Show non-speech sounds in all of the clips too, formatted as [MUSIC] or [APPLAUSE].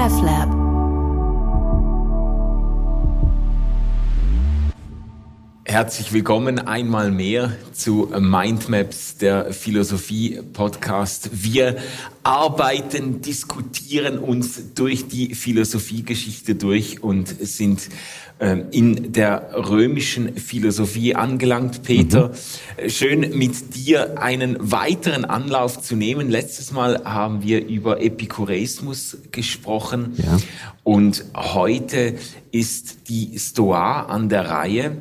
RefLab. Herzlich willkommen einmal mehr zu Mindmaps, der Philosophie-Podcast. Wir arbeiten, diskutieren uns durch die Philosophiegeschichte durch und sind ähm, in der römischen Philosophie angelangt. Peter, mhm. schön mit dir einen weiteren Anlauf zu nehmen. Letztes Mal haben wir über Epikureismus gesprochen ja. und heute ist die Stoa an der Reihe.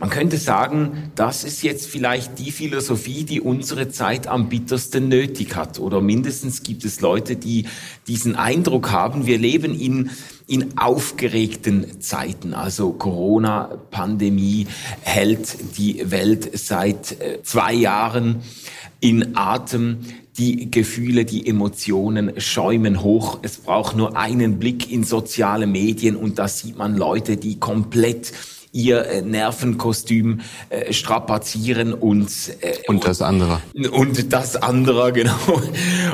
Man könnte sagen, das ist jetzt vielleicht die Philosophie, die unsere Zeit am bittersten nötig hat. Oder mindestens gibt es Leute, die diesen Eindruck haben, wir leben in, in aufgeregten Zeiten. Also Corona, Pandemie hält die Welt seit äh, zwei Jahren in Atem. Die Gefühle, die Emotionen schäumen hoch. Es braucht nur einen Blick in soziale Medien und da sieht man Leute, die komplett ihr äh, Nervenkostüm äh, strapazieren und äh, und das andere und das andere [LAUGHS] genau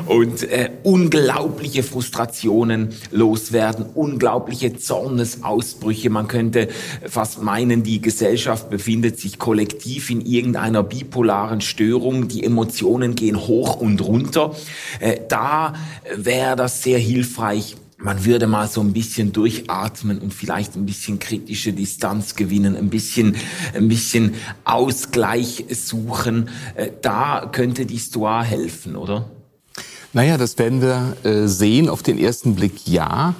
und äh, unglaubliche Frustrationen loswerden, unglaubliche Zornesausbrüche. Man könnte fast meinen, die Gesellschaft befindet sich kollektiv in irgendeiner bipolaren Störung. Die Emotionen gehen hoch und runter. Äh, da wäre das sehr hilfreich man würde mal so ein bisschen durchatmen und vielleicht ein bisschen kritische Distanz gewinnen, ein bisschen, ein bisschen Ausgleich suchen. Äh, da könnte die Stoa helfen, oder? Naja, das werden wir äh, sehen. Auf den ersten Blick ja.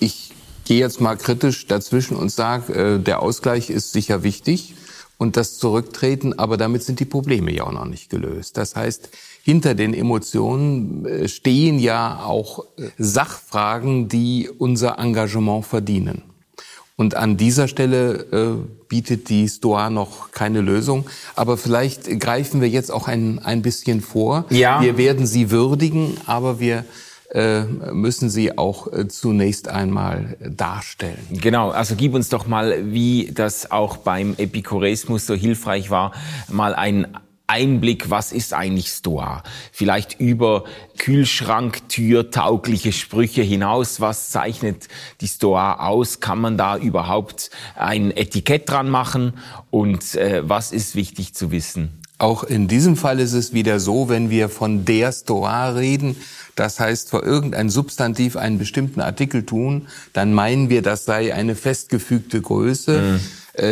Ich gehe jetzt mal kritisch dazwischen und sage, äh, der Ausgleich ist sicher wichtig und das Zurücktreten, aber damit sind die Probleme ja auch noch nicht gelöst. Das heißt, hinter den Emotionen äh, stehen ja auch äh, Sachfragen, die unser Engagement verdienen. Und an dieser Stelle äh, bietet die Stoa noch keine Lösung. Aber vielleicht greifen wir jetzt auch ein, ein bisschen vor. Ja. Wir werden sie würdigen, aber wir äh, müssen sie auch äh, zunächst einmal darstellen. Genau, also gib uns doch mal, wie das auch beim Epikureismus so hilfreich war, mal ein Einblick, was ist eigentlich Stoa? Vielleicht über Kühlschranktür taugliche Sprüche hinaus, was zeichnet die Stoa aus? Kann man da überhaupt ein Etikett dran machen? Und äh, was ist wichtig zu wissen? Auch in diesem Fall ist es wieder so, wenn wir von der Stoa reden, das heißt vor irgendein Substantiv einen bestimmten Artikel tun, dann meinen wir, das sei eine festgefügte Größe. Mhm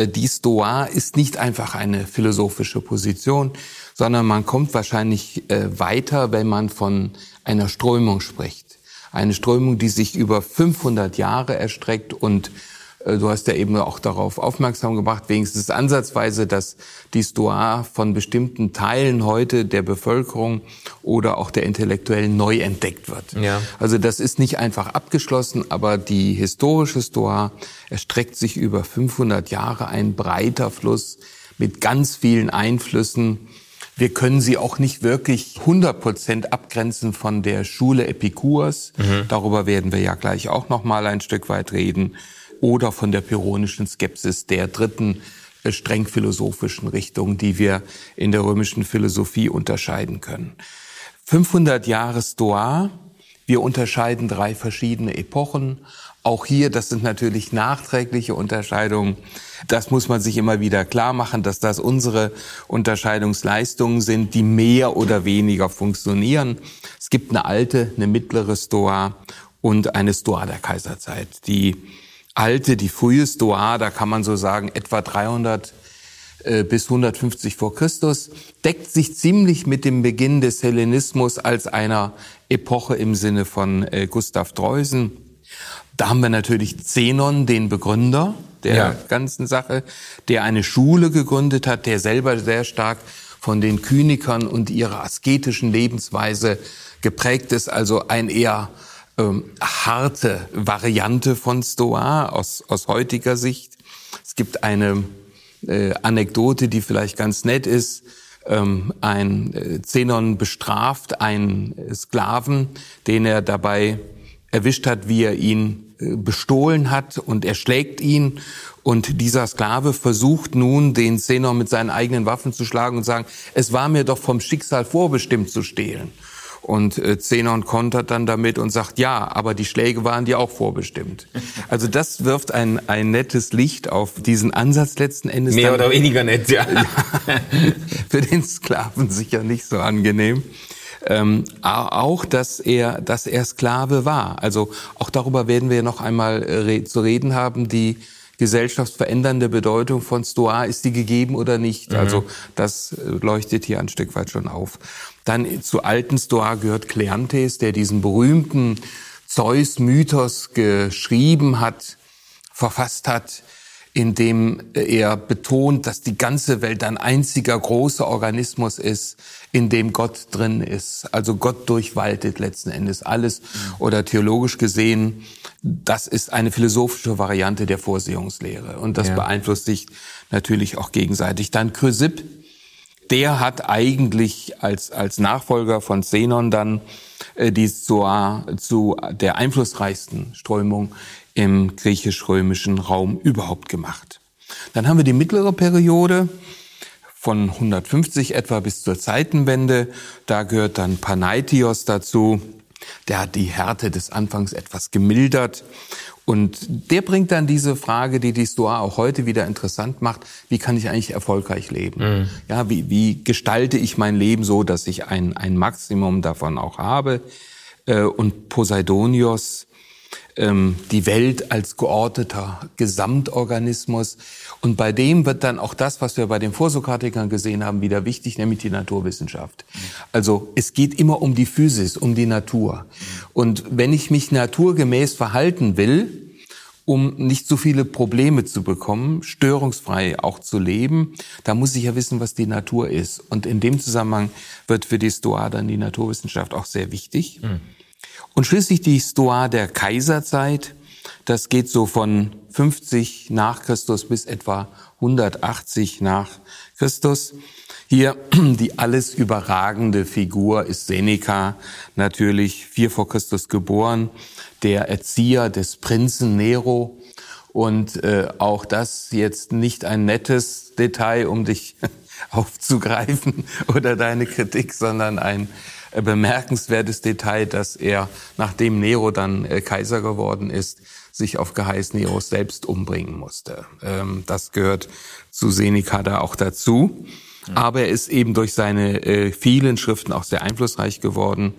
die Stoa ist nicht einfach eine philosophische Position, sondern man kommt wahrscheinlich äh, weiter, wenn man von einer Strömung spricht. Eine Strömung, die sich über 500 Jahre erstreckt und äh, Du hast ja eben auch darauf aufmerksam gemacht, wenigstens ansatzweise, dass die Stoa von bestimmten Teilen heute der Bevölkerung oder auch der Intellektuellen neu entdeckt wird. Ja. Also das ist nicht einfach abgeschlossen, aber die historische Stoa erstreckt sich über 500 Jahre, ein breiter Fluss mit ganz vielen Einflüssen. Wir können sie auch nicht wirklich 100 Prozent abgrenzen von der Schule Epikurs. Mhm. Darüber werden wir ja gleich auch noch mal ein Stück weit reden oder von der pyrrhonischen Skepsis der dritten äh, streng philosophischen Richtung, die wir in der römischen Philosophie unterscheiden können. 500 Jahre Stoa. Wir unterscheiden drei verschiedene Epochen. Auch hier, das sind natürlich nachträgliche Unterscheidungen. Das muss man sich immer wieder klar machen, dass das unsere Unterscheidungsleistungen sind, die mehr oder weniger funktionieren. Es gibt eine alte, eine mittlere Stoa und eine Stoa der Kaiserzeit. Die alte, die frühe Stoa, da kann man so sagen, etwa 300 äh, bis 150 vor Christus, deckt sich ziemlich mit dem Beginn des Hellenismus als einer Epoche im Sinne von äh, Gustav Dreusen. Da haben wir natürlich Zenon, den Begründer der ja. ganzen Sache, der eine Schule gegründet hat, der selber sehr stark von den Kynikern und ihrer asketischen Lebensweise geprägt ist, also ein eher ähm, harte Variante von Stoa aus, aus heutiger Sicht. Es gibt eine äh, Anekdote, die vielleicht ganz nett ist. Ähm, ein äh, Zenon bestraft einen Sklaven, den er dabei erwischt hat, wie er ihn äh, bestohlen hat und er schlägt ihn und dieser Sklave versucht nun, den Zenon mit seinen eigenen Waffen zu schlagen und sagen, es war mir doch vom Schicksal vorbestimmt zu stehlen. Und äh, Zenon kontert dann damit und sagt, ja, aber die Schläge waren dir auch vorbestimmt. [LAUGHS] Also das wirft ein, ein nettes Licht auf diesen Ansatz letzten Endes. Mehr oder weniger nett, [LAUGHS] ja. Für den Sklaven sicher nicht so angenehm. Ähm, auch, dass er, dass er Sklave war. Also auch darüber werden wir noch einmal re zu reden haben. Die gesellschaftsverändernde Bedeutung von Stoa, ist die gegeben oder nicht? Mhm. Also das äh, leuchtet hier ein Stück weit schon auf. Dann zu alten Stoa gehört Kleanthes, der diesen berühmten Zeus-Mythos geschrieben hat, verfasst hat, in dem er betont, dass die ganze Welt ein einziger großer Organismus ist, in dem Gott drin ist. Also Gott durchwaltet letzten Endes alles. Oder theologisch gesehen, das ist eine philosophische Variante der Vorsehungslehre. Und das ja. beeinflusst sich natürlich auch gegenseitig. Dann Chrysipp, der hat eigentlich als, als Nachfolger von Zenon dann äh, die Zoa zu der einflussreichsten Strömung im griechisch-römischen Raum überhaupt gemacht. Dann haben wir die mittlere Periode von 150 etwa bis zur Zeitenwende. Da gehört dann Panaitios dazu. Der hat die Härte des Anfangs etwas gemildert. Und der bringt dann diese Frage, die die Stoa auch heute wieder interessant macht. Wie kann ich eigentlich erfolgreich leben? Mhm. Ja, wie, wie gestalte ich mein Leben so, dass ich ein, ein Maximum davon auch habe? Äh, und Poseidonios die Welt als geordneter Gesamtorganismus. Und bei dem wird dann auch das, was wir bei den Vorsokratikern gesehen haben, wieder wichtig, nämlich die Naturwissenschaft. Also es geht immer um die Physis, um die Natur. Und wenn ich mich naturgemäß verhalten will, um nicht so viele Probleme zu bekommen, störungsfrei auch zu leben, da muss ich ja wissen, was die Natur ist. Und in dem Zusammenhang wird für die Stoa dann die Naturwissenschaft auch sehr wichtig. Mhm. Und schließlich die Stoa der Kaiserzeit. Das geht so von 50 nach Christus bis etwa 180 nach Christus. Hier [CLEARS THROAT] die alles überragende Figur ist Seneca, natürlich vier vor Christus geboren, der Erzieher des Prinzen Nero. Und äh, auch das jetzt nicht ein nettes Detail, um dich [LAUGHS] aufzugreifen oder deine Kritik, sondern ein bemerkenswertes Detail, dass er, nachdem Nero dann äh, Kaiser geworden ist, sich auf Geheiß Neros selbst umbringen musste. Ähm, das gehört zu Seneca da auch dazu. Aber er ist eben durch seine äh, vielen Schriften auch sehr einflussreich geworden.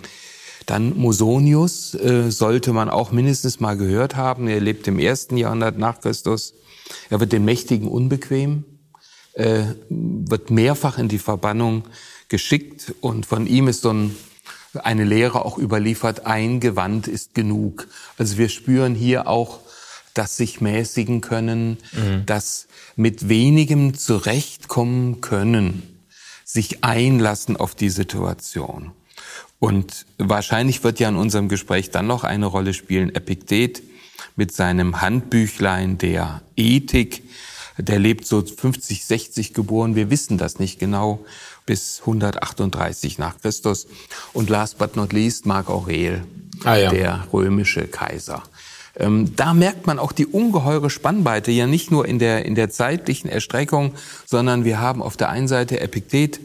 Dann Musonius sollte man auch mindestens mal gehört haben. Er lebt im ersten Jahrhundert nach Christus. Er wird den Mächtigen unbequem, wird mehrfach in die Verbannung geschickt und von ihm ist so ein, eine Lehre auch überliefert, ein Gewand ist genug. Also wir spüren hier auch das sich mäßigen können, mhm. das mit wenigem zurechtkommen können, sich einlassen auf die Situation. Und wahrscheinlich wird ja in unserem Gespräch dann noch eine Rolle spielen Epiktet mit seinem Handbüchlein der Ethik. Der lebt so 50, 60 geboren. Wir wissen das nicht genau bis 138 nach Christus. Und last but not least Mark Aurel, ah, ja. der römische Kaiser. Ähm, da merkt man auch die ungeheure Spannweite, ja nicht nur in der, in der zeitlichen Erstreckung, sondern wir haben auf der einen Seite Epiktet,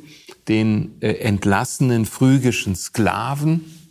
den äh, entlassenen phrygischen Sklaven,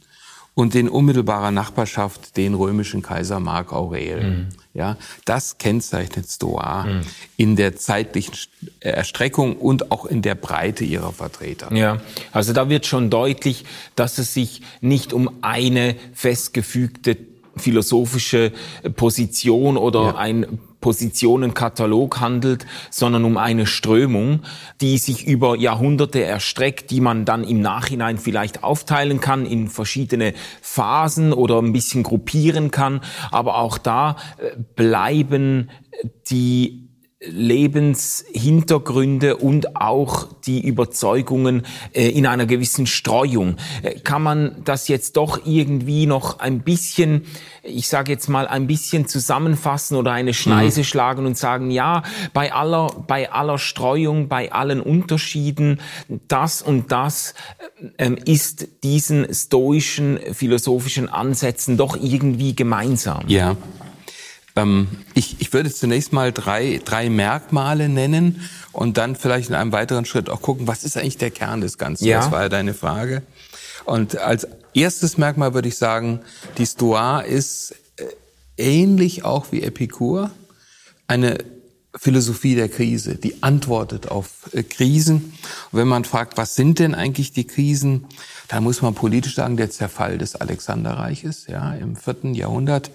und in unmittelbarer Nachbarschaft den römischen Kaiser Mark Aurel. Mhm. Ja, das kennzeichnet Stoa mhm. in der zeitlichen Erstreckung und auch in der Breite ihrer Vertreter. Ja, also da wird schon deutlich, dass es sich nicht um eine festgefügte philosophische Position oder ja. ein Positionenkatalog handelt, sondern um eine Strömung, die sich über Jahrhunderte erstreckt, die man dann im Nachhinein vielleicht aufteilen kann in verschiedene Phasen oder ein bisschen gruppieren kann. Aber auch da äh, bleiben die Lebenshintergründe und auch die Überzeugungen äh, in einer gewissen Streuung. Äh, kann man das jetzt doch irgendwie noch ein bisschen, ich sage jetzt mal, ein bisschen zusammenfassen oder eine Schneise mhm. schlagen und sagen, ja, bei aller, bei aller Streuung, bei allen Unterschieden, das und das äh, ähm, ist diesen stoischen philosophischen Ansätzen doch irgendwie gemeinsam. Ja. Ähm, ich, ich würde zunächst mal drei, drei Merkmale nennen und dann vielleicht in einem weiteren Schritt auch gucken, was ist eigentlich der Kern des Ganzen? Ja. Das war ja deine Frage. Und als erstes Merkmal würde ich sagen, die Stoa ist äh, ähnlich auch wie Epikur eine Philosophie der Krise, die antwortet auf äh, Krisen. Und wenn man fragt, was sind denn eigentlich die Krisen, dann muss man politisch sagen, der Zerfall des Alexanderreiches, ja, im vierten Jahrhundert,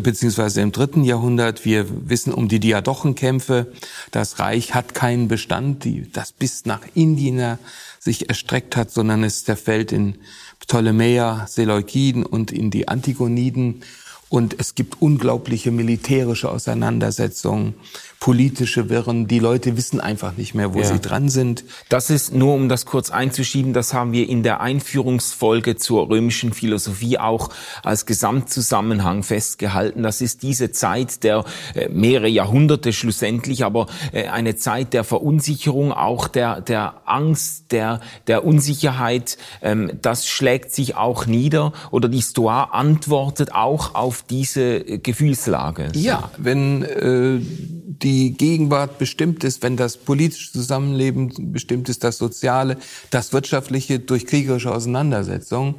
beziehungsweise im dritten Jahrhundert. Wir wissen um die Diadochenkämpfe. Das Reich hat keinen Bestand, das bis nach Indien sich erstreckt hat, sondern es zerfällt in Ptolemäer, Seleukiden und in die Antigoniden. Und es gibt unglaubliche militärische Auseinandersetzungen politische Wirren. Die Leute wissen einfach nicht mehr, wo ja. sie dran sind. Das ist nur, um das kurz einzuschieben, das haben wir in der Einführungsfolge zur römischen Philosophie auch als Gesamtzusammenhang festgehalten. Das ist diese Zeit der äh, mehrere Jahrhunderte schlussendlich, aber äh, eine Zeit der Verunsicherung, auch der, der Angst, der, der Unsicherheit. Ähm, das schlägt sich auch nieder oder die Stoa antwortet auch auf diese Gefühlslage. Ja, wenn äh, die Gegenwart bestimmt ist, wenn das politische Zusammenleben bestimmt ist, das soziale, das wirtschaftliche durch kriegerische Auseinandersetzungen,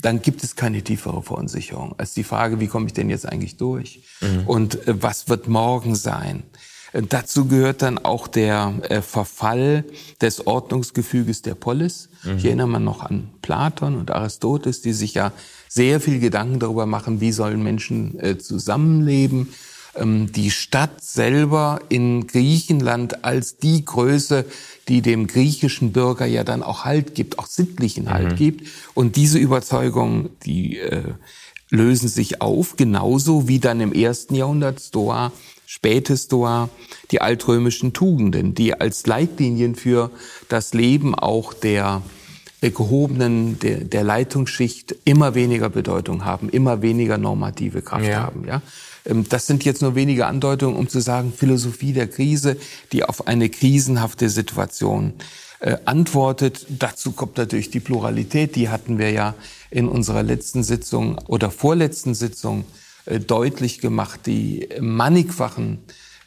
dann gibt es keine tiefere Verunsicherung als die Frage, wie komme ich denn jetzt eigentlich durch? Mhm. Und äh, was wird morgen sein? Äh, dazu gehört dann auch der äh, Verfall des Ordnungsgefüges der Polis. Mhm. Ich erinnere mal noch an Platon und Aristoteles, die sich ja sehr viel Gedanken darüber machen, wie sollen Menschen äh, zusammenleben die Stadt selber in Griechenland als die Größe, die dem griechischen Bürger ja dann auch Halt gibt, auch sittlichen Halt mhm. gibt. Und diese Überzeugungen, die äh, lösen sich auf, genauso wie dann im ersten Jahrhundert Stoa, spätes Stoa, die altrömischen Tugenden, die als Leitlinien für das Leben auch der äh, gehobenen, der, der Leitungsschicht immer weniger Bedeutung haben, immer weniger normative Kraft ja. haben. Ja? Ähm, das sind jetzt nur wenige Andeutungen, um zu sagen, Philosophie der Krise, die auf eine krisenhafte Situation äh, antwortet. Dazu kommt natürlich die Pluralität, die hatten wir ja in unserer letzten Sitzung oder vorletzten Sitzung äh, deutlich gemacht, die mannigfachen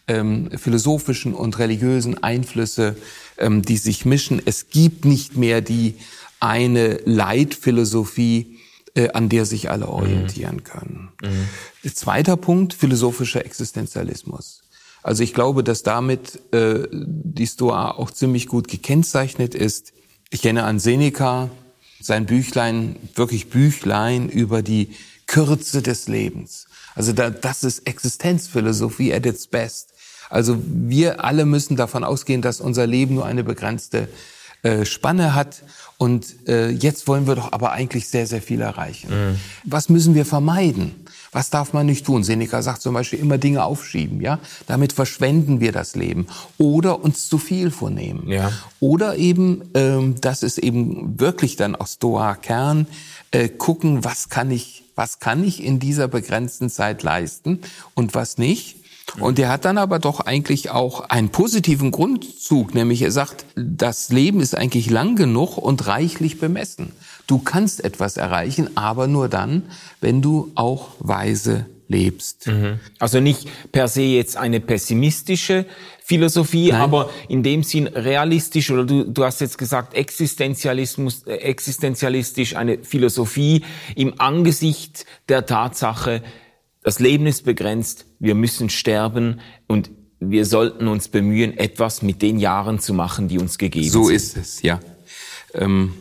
ähm, philosophischen und religiösen Einflüsse, ähm, die sich mischen. Es gibt nicht mehr die eine Leitphilosophie, äh, an der sich alle orientieren können. Mhm. Zweiter Punkt, philosophischer Existenzialismus. Also ich glaube, dass damit äh, die Stoa auch ziemlich gut gekennzeichnet ist. Ich kenne an Seneca, sein Büchlein, wirklich Büchlein über die Kürze des Lebens. Also da, das ist Existenzphilosophie at its best. Also wir alle müssen davon ausgehen, dass unser Leben nur eine begrenzte äh, Spanne hat und äh, jetzt wollen wir doch aber eigentlich sehr, sehr viel erreichen. Mhm. Was müssen wir vermeiden? Was darf man nicht tun? Seneca sagt zum Beispiel immer Dinge aufschieben, ja? Damit verschwenden wir das Leben. Oder uns zu viel vornehmen. Ja. Oder eben, ähm, das ist eben wirklich dann auch Stoa-Kern, äh, gucken, was kann ich, was kann ich in dieser begrenzten Zeit leisten und was nicht. Und er hat dann aber doch eigentlich auch einen positiven Grundzug, nämlich er sagt, das Leben ist eigentlich lang genug und reichlich bemessen. Du kannst etwas erreichen, aber nur dann, wenn du auch weise lebst. Mhm. Also nicht per se jetzt eine pessimistische Philosophie, Nein. aber in dem Sinn realistisch oder du, du hast jetzt gesagt Existenzialismus, äh, existenzialistisch eine Philosophie im Angesicht der Tatsache, das Leben ist begrenzt, wir müssen sterben und wir sollten uns bemühen, etwas mit den Jahren zu machen, die uns gegeben so sind. So ist es, ja. Ähm,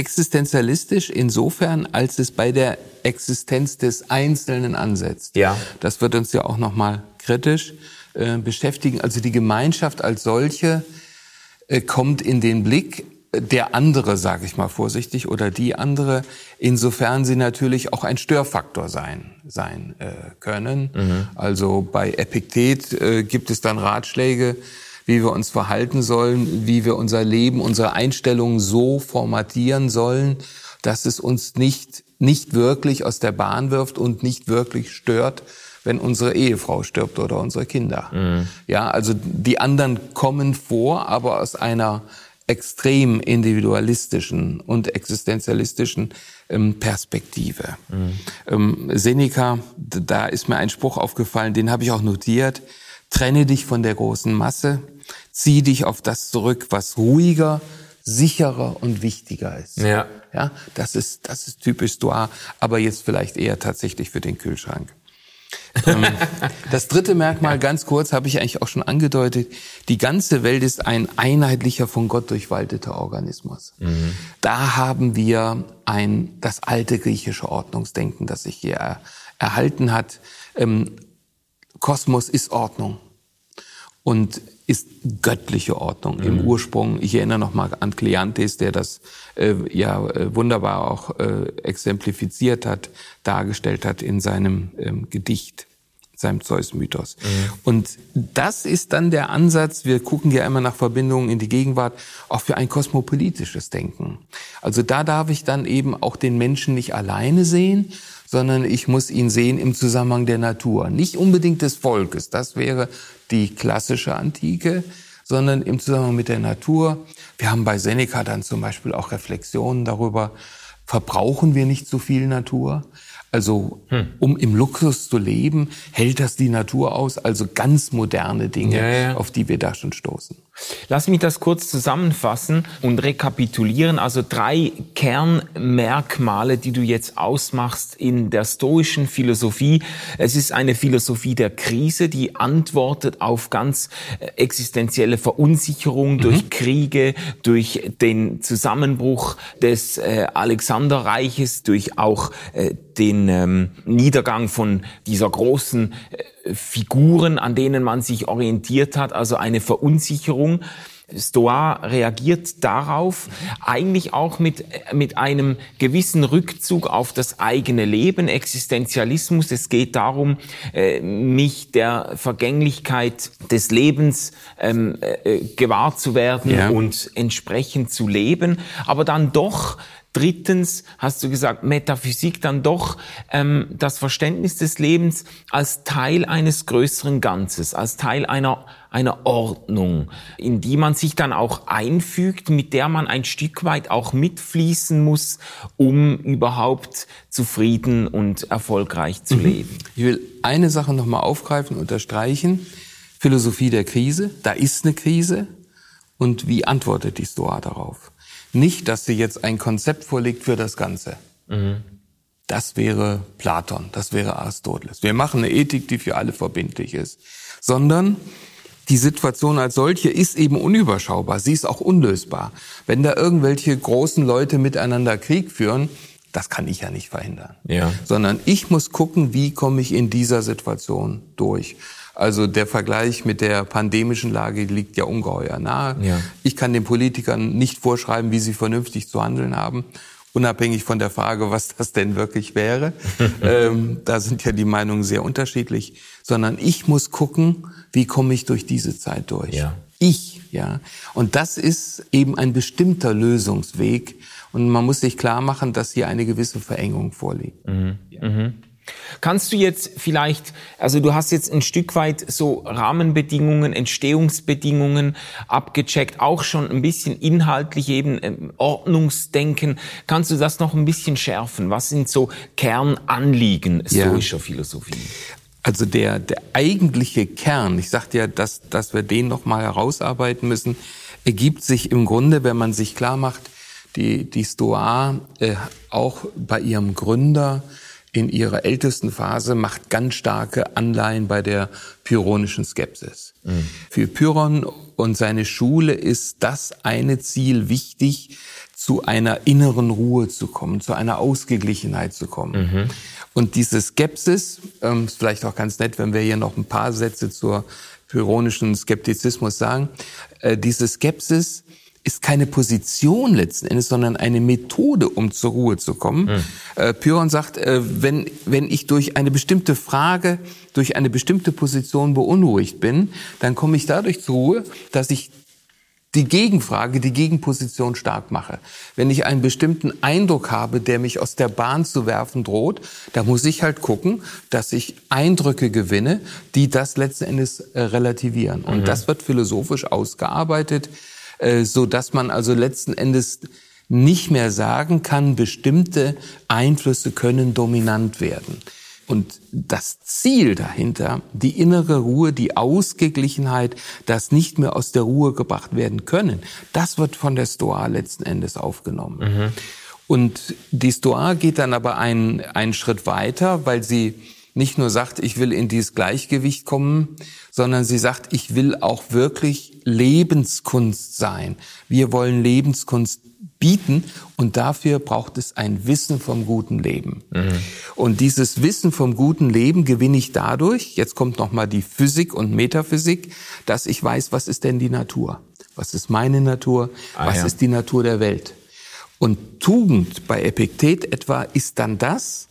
existenzialistisch insofern, als es bei der Existenz des Einzelnen ansetzt. Ja. Das wird uns ja auch nochmal kritisch äh, beschäftigen. Also die Gemeinschaft als solche äh, kommt in den Blick der andere, sage ich mal vorsichtig, oder die andere, insofern sie natürlich auch ein Störfaktor sein, sein äh, können. Mhm. Also bei Epiktet äh, gibt es dann Ratschläge, wie wir uns verhalten sollen, wie wir unser Leben, unsere Einstellungen so formatieren sollen, dass es uns nicht, nicht wirklich aus der Bahn wirft und nicht wirklich stört, wenn unsere Ehefrau stirbt oder unsere Kinder. Mhm. Ja, also die anderen kommen vor, aber aus einer extrem individualistischen und existenzialistischen ähm, Perspektive. Mhm. Ähm, Seneca, da ist mir ein Spruch aufgefallen, den habe ich auch notiert. Trenne dich von der großen Masse, zieh dich auf das zurück, was ruhiger, sicherer und wichtiger ist. Ja. Ja, das ist, das ist typisch Stoa, aber jetzt vielleicht eher tatsächlich für den Kühlschrank. Ähm, [LAUGHS] das dritte Merkmal, ganz kurz, habe ich eigentlich auch schon angedeutet. Die ganze Welt ist ein einheitlicher, von Gott durchwalteter Organismus. Mhm. Da haben wir ein, das alte griechische Ordnungsdenken, das sich hier er, erhalten hat. Ähm, Kosmos ist Ordnung und ist göttliche Ordnung mhm. im Ursprung. Ich erinnere noch mal an Kleantes, der das äh, ja äh, wunderbar auch äh, exemplifiziert hat, dargestellt hat in seinem ähm, Gedicht seinem Zeus-Mythos. Mhm. Und das ist dann der Ansatz, wir gucken ja immer nach Verbindungen in die Gegenwart, auch für ein kosmopolitisches Denken. Also da darf ich dann eben auch den Menschen nicht alleine sehen, sondern ich muss ihn sehen im Zusammenhang der Natur. Nicht unbedingt des Volkes, das wäre die klassische Antike, sondern im Zusammenhang mit der Natur. Wir haben bei Seneca dann zum Beispiel auch Reflexionen darüber, verbrauchen wir nicht so viel Natur? Also hm. um im Luxus zu leben, hält das die Natur aus. Also ganz moderne Dinge, ja, ja. auf die wir da schon stoßen. Lass mich das kurz zusammenfassen und rekapitulieren. Also drei Kernmerkmale, die du jetzt ausmachst in der stoischen Philosophie. Es ist eine Philosophie der Krise, die antwortet auf ganz äh, existenzielle Verunsicherung mhm. durch Kriege, durch den Zusammenbruch des äh, Alexanderreiches, durch auch äh, den ähm, Niedergang von dieser großen äh, Figuren, an denen man sich orientiert hat, also eine Verunsicherung. Stoa reagiert darauf eigentlich auch mit, mit einem gewissen Rückzug auf das eigene Leben, Existenzialismus. Es geht darum, äh, mich der Vergänglichkeit des Lebens ähm, äh, gewahr zu werden ja. und entsprechend zu leben, aber dann doch Drittens hast du gesagt, Metaphysik dann doch ähm, das Verständnis des Lebens als Teil eines größeren Ganzes, als Teil einer, einer Ordnung, in die man sich dann auch einfügt, mit der man ein Stück weit auch mitfließen muss, um überhaupt zufrieden und erfolgreich zu mhm. leben. Ich will eine Sache nochmal aufgreifen, unterstreichen. Philosophie der Krise, da ist eine Krise. Und wie antwortet die Stoa darauf? Nicht, dass sie jetzt ein Konzept vorlegt für das Ganze. Mhm. Das wäre Platon, das wäre Aristoteles. Wir machen eine Ethik, die für alle verbindlich ist. Sondern die Situation als solche ist eben unüberschaubar. Sie ist auch unlösbar. Wenn da irgendwelche großen Leute miteinander Krieg führen, das kann ich ja nicht verhindern. Ja. Sondern ich muss gucken, wie komme ich in dieser Situation durch. Also der Vergleich mit der pandemischen Lage liegt ja ungeheuer nahe. Ja. Ich kann den Politikern nicht vorschreiben, wie sie vernünftig zu handeln haben, unabhängig von der Frage, was das denn wirklich wäre. [LAUGHS] ähm, da sind ja die Meinungen sehr unterschiedlich, sondern ich muss gucken, wie komme ich durch diese Zeit durch. Ja. Ich, ja. Und das ist eben ein bestimmter Lösungsweg. Und man muss sich klar machen, dass hier eine gewisse Verengung vorliegt. Mhm. Ja. Mhm. Kannst du jetzt vielleicht, also du hast jetzt ein Stück weit so Rahmenbedingungen, Entstehungsbedingungen abgecheckt, auch schon ein bisschen inhaltlich eben ähm, Ordnungsdenken. Kannst du das noch ein bisschen schärfen? Was sind so Kernanliegen stoischer ja. Philosophie? Also der, der eigentliche Kern, ich sagte ja, dass, dass wir den nochmal herausarbeiten müssen, ergibt sich im Grunde, wenn man sich klar macht, die, die Stoa äh, auch bei ihrem Gründer in ihrer ältesten Phase macht ganz starke Anleihen bei der pyrrhonischen Skepsis. Mhm. Für Pyrrhon und seine Schule ist das eine Ziel wichtig, zu einer inneren Ruhe zu kommen, zu einer Ausgeglichenheit zu kommen. Mhm. Und diese Skepsis, ähm, ist vielleicht auch ganz nett, wenn wir hier noch ein paar Sätze zur pyrrhonischen Skeptizismus sagen, äh, diese Skepsis ist keine Position letzten Endes, sondern eine Methode, um zur Ruhe zu kommen. Mhm. Äh, Pyrrhon sagt, äh, wenn, wenn ich durch eine bestimmte Frage, durch eine bestimmte Position beunruhigt bin, dann komme ich dadurch zur Ruhe, dass ich die Gegenfrage, die Gegenposition stark mache. Wenn ich einen bestimmten Eindruck habe, der mich aus der Bahn zu werfen droht, da muss ich halt gucken, dass ich Eindrücke gewinne, die das letzten Endes äh, relativieren. Und mhm. das wird philosophisch ausgearbeitet so dass man also letzten Endes nicht mehr sagen kann, bestimmte Einflüsse können dominant werden. Und das Ziel dahinter, die innere Ruhe, die Ausgeglichenheit, das nicht mehr aus der Ruhe gebracht werden können, das wird von der Stoa letzten Endes aufgenommen. Mhm. Und die Stoa geht dann aber einen, einen Schritt weiter, weil sie nicht nur sagt, ich will in dieses Gleichgewicht kommen, sondern sie sagt, ich will auch wirklich Lebenskunst sein. Wir wollen Lebenskunst bieten und dafür braucht es ein Wissen vom guten Leben. Mhm. Und dieses Wissen vom guten Leben gewinne ich dadurch, jetzt kommt noch mal die Physik und Metaphysik, dass ich weiß, was ist denn die Natur? Was ist meine Natur? Ah, was ja. ist die Natur der Welt? Und Tugend bei Epiktet etwa ist dann das,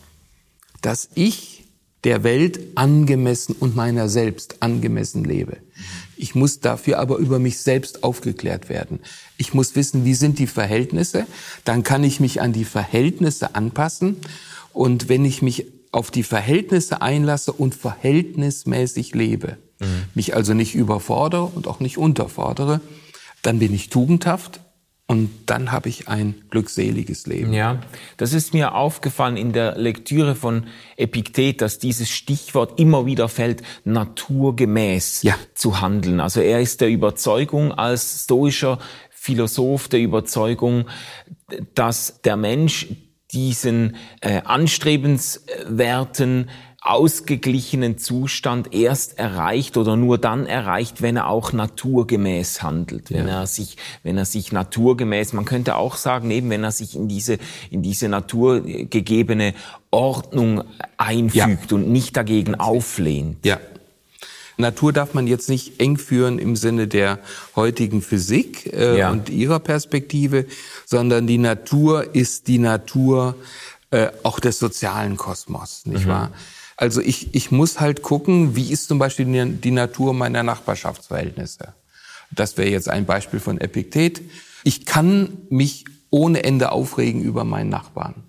dass ich der Welt angemessen und meiner selbst angemessen lebe. Ich muss dafür aber über mich selbst aufgeklärt werden. Ich muss wissen, wie sind die Verhältnisse. Dann kann ich mich an die Verhältnisse anpassen. Und wenn ich mich auf die Verhältnisse einlasse und verhältnismäßig lebe, mhm. mich also nicht überfordere und auch nicht unterfordere, dann bin ich tugendhaft und dann habe ich ein glückseliges Leben. Ja, das ist mir aufgefallen in der Lektüre von Epiktet, dass dieses Stichwort immer wieder fällt, naturgemäß ja. zu handeln. Also er ist der Überzeugung als stoischer Philosoph der Überzeugung, dass der Mensch diesen äh, anstrebenswerten ausgeglichenen Zustand erst erreicht oder nur dann erreicht, wenn er auch naturgemäß handelt, wenn ja. er sich, wenn er sich naturgemäß, man könnte auch sagen, eben wenn er sich in diese, in diese naturgegebene Ordnung einfügt ja. und nicht dagegen auflehnt. Ja. Natur darf man jetzt nicht eng führen im Sinne der heutigen Physik äh, ja. und ihrer Perspektive, sondern die Natur ist die Natur äh, auch des sozialen Kosmos, nicht mhm. wahr? Also ich, ich muss halt gucken, wie ist zum Beispiel die Natur meiner Nachbarschaftsverhältnisse. Das wäre jetzt ein Beispiel von Epiktet. Ich kann mich ohne Ende aufregen über meinen Nachbarn,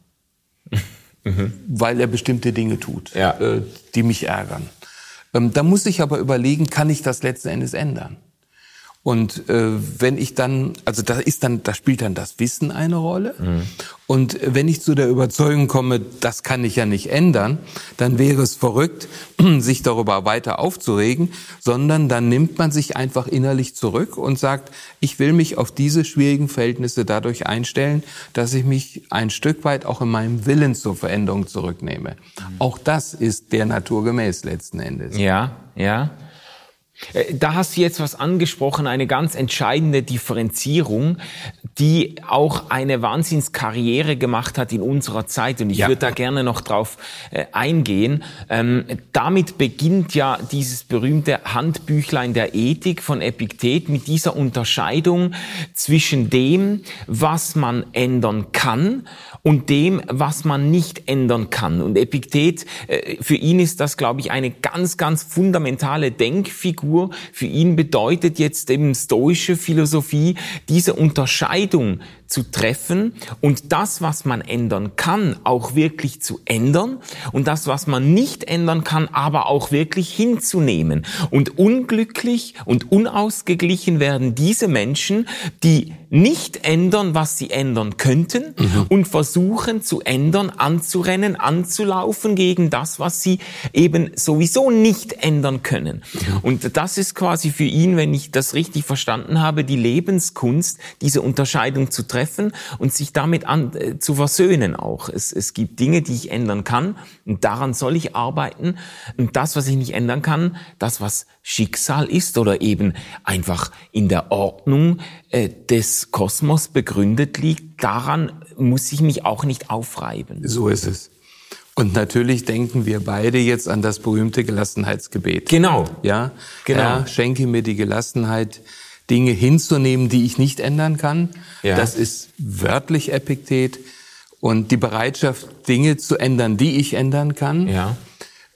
[LAUGHS] mhm. weil er bestimmte Dinge tut, ja. äh, die mich ärgern. Ähm, da muss ich aber überlegen, kann ich das letzten Endes ändern? Und äh, wenn ich dann, also da ist dann, da spielt dann das Wissen eine Rolle. Mhm. Und wenn ich zu der Überzeugung komme, das kann ich ja nicht ändern, dann wäre es verrückt, [CLEARS THROAT] sich darüber weiter aufzuregen, sondern dann nimmt man sich einfach innerlich zurück und sagt, ich will mich auf diese schwierigen Verhältnisse dadurch einstellen, dass ich mich ein Stück weit auch in meinem Willen zur Veränderung zurücknehme. Mhm. Auch das ist der Natur gemäß letzten Endes. Ja, ja. Äh, da hast du jetzt was angesprochen, eine ganz entscheidende Differenzierung, die auch eine Wahnsinnskarriere gemacht hat in unserer Zeit. Und ich ja. würde da gerne noch drauf äh, eingehen. Ähm, damit beginnt ja dieses berühmte Handbüchlein der Ethik von Epiktet mit dieser Unterscheidung zwischen dem, was man ändern kann und dem, was man nicht ändern kann. Und Epiktet, äh, für ihn ist das, glaube ich, eine ganz, ganz fundamentale Denkfigur. Für ihn bedeutet jetzt eben stoische Philosophie diese Unterscheidung zu treffen und das, was man ändern kann, auch wirklich zu ändern und das, was man nicht ändern kann, aber auch wirklich hinzunehmen. Und unglücklich und unausgeglichen werden diese Menschen, die nicht ändern, was sie ändern könnten mhm. und versuchen zu ändern, anzurennen, anzulaufen gegen das, was sie eben sowieso nicht ändern können. Mhm. Und das ist quasi für ihn, wenn ich das richtig verstanden habe, die Lebenskunst, diese Unterscheidung zu treffen treffen und sich damit an, äh, zu versöhnen auch. Es, es gibt Dinge, die ich ändern kann und daran soll ich arbeiten. Und das, was ich nicht ändern kann, das, was Schicksal ist oder eben einfach in der Ordnung äh, des Kosmos begründet liegt, daran muss ich mich auch nicht aufreiben. So ist es. Und natürlich denken wir beide jetzt an das berühmte Gelassenheitsgebet. Genau. Ja, genau. Herr, schenke mir die Gelassenheit, Dinge hinzunehmen, die ich nicht ändern kann. Ja. Das ist wörtlich Epiktet. Und die Bereitschaft, Dinge zu ändern, die ich ändern kann. Ja.